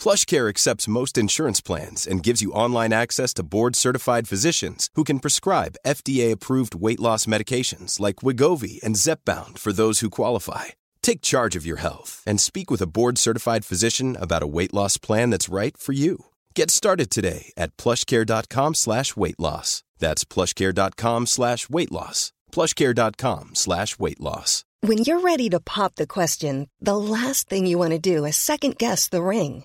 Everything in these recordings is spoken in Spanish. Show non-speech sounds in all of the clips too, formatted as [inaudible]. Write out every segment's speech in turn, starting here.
PlushCare accepts most insurance plans and gives you online access to board-certified physicians who can prescribe FDA-approved weight loss medications like Wigovi and Zepbound for those who qualify. Take charge of your health and speak with a board-certified physician about a weight loss plan that's right for you. Get started today at plushcare.com slash weight loss. That's plushcare.com slash weight loss. plushcare.com slash weight loss. When you're ready to pop the question, the last thing you want to do is second guess the ring.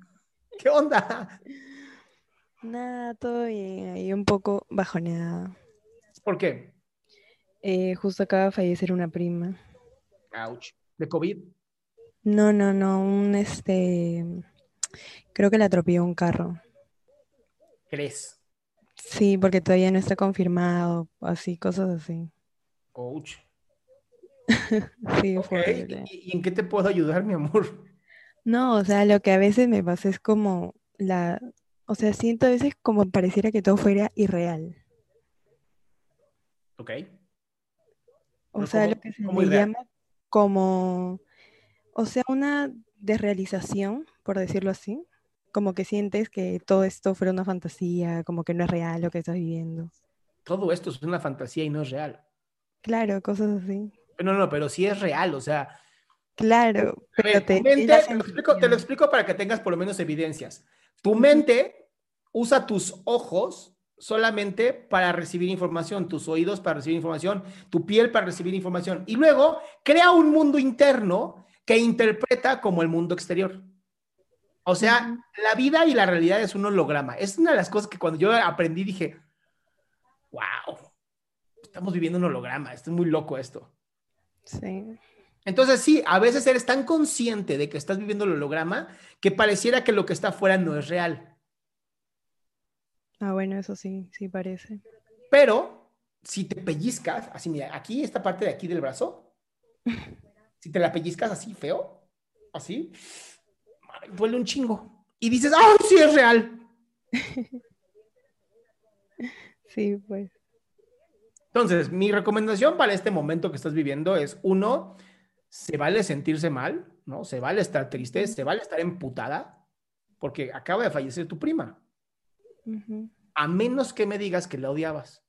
¿Qué onda? Nada, todo bien. Ahí un poco bajoneada. ¿Por qué? Eh, justo acaba de fallecer una prima. Ouch. ¿De COVID? No, no, no. Un este. Creo que la atropelló un carro. ¿Crees? Sí, porque todavía no está confirmado. Así, cosas así. Ouch. [laughs] sí, fue horrible. ¿Y, y en qué te puedo ayudar, mi amor? No, o sea, lo que a veces me pasa es como la. O sea, siento a veces como pareciera que todo fuera irreal. Ok. O sea, ¿cómo- lo que se le irreal? llama como, o sea, una desrealización, por decirlo así. Como que sientes que todo esto fuera una fantasía, como que no es real lo que estás viviendo. Todo esto es una fantasía y no es real. Claro, cosas así. No, no, pero sí es real, o sea, Claro, pero te, mente, te, lo explico, te lo sensación. explico para que tengas por lo menos evidencias. Tu mente usa tus ojos solamente para recibir información, tus oídos para recibir información, tu piel para recibir información y luego crea un mundo interno que interpreta como el mundo exterior. O sea, la vida y la realidad es un holograma. Es una de las cosas que cuando yo aprendí dije, wow, estamos viviendo un holograma, esto es muy loco esto. Sí. Entonces, sí, a veces eres tan consciente de que estás viviendo el holograma que pareciera que lo que está afuera no es real. Ah, bueno, eso sí, sí parece. Pero si te pellizcas, así, mira, aquí, esta parte de aquí del brazo, si te la pellizcas así feo, así, duele un chingo. Y dices, ¡ah, sí es real! [laughs] Sí, pues. Entonces, mi recomendación para este momento que estás viviendo es, uno, se vale sentirse mal, ¿no? Se vale estar triste, se vale estar emputada, porque acaba de fallecer tu prima. A menos que me digas que la odiabas.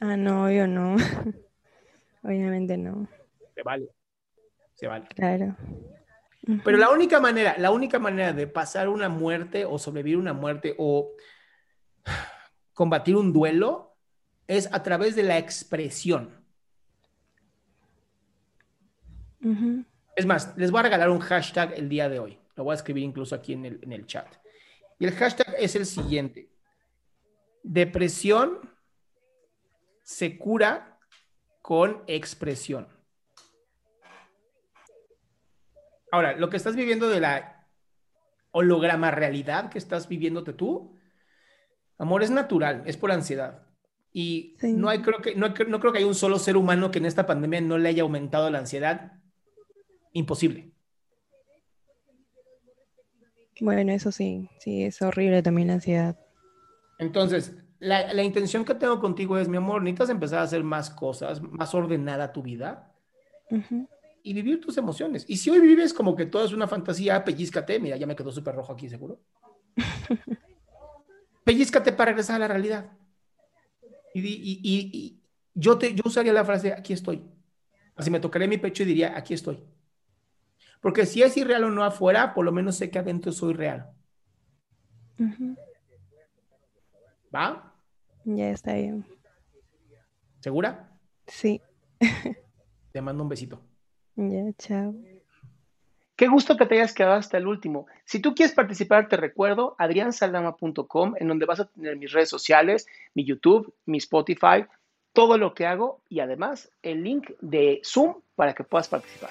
Ah, no, yo no. [laughs] Obviamente no. Se vale. Se vale. Claro. Pero la única manera, la única manera de pasar una muerte o sobrevivir una muerte o [sighs] combatir un duelo es a través de la expresión. Es más, les voy a regalar un hashtag el día de hoy. Lo voy a escribir incluso aquí en el, en el chat. Y el hashtag es el siguiente. Depresión se cura con expresión. Ahora, lo que estás viviendo de la holograma realidad que estás viviéndote tú, amor, es natural, es por ansiedad. Y Sí. no, hay, creo que, no, no creo que haya un solo ser humano que en esta pandemia no le haya aumentado la ansiedad. Imposible. Bueno, eso sí, sí, es horrible también la ansiedad. Entonces, la, la intención que tengo contigo es, mi amor, necesitas empezar a hacer más cosas, más ordenada tu vida. Y vivir tus emociones. Y si hoy vives como que todo es una fantasía, pellizcate. Mira, ya me quedó súper rojo aquí, seguro. [laughs] pellizcate para regresar a la realidad. Y, y, y, yo, te, yo usaría la frase, aquí estoy. Así me tocaría mi pecho y diría, aquí estoy. Porque si es irreal o no afuera, por lo menos sé que adentro soy real. ¿Va? Ya está bien. ¿Segura? Sí. [laughs] Te mando un besito. Ya, chao. Qué gusto que te hayas quedado hasta el último. Si tú quieres participar, te recuerdo adriansaldama.com, en donde vas a tener mis redes sociales, mi YouTube, mi Spotify, todo lo que hago y además el link de Zoom para que puedas participar.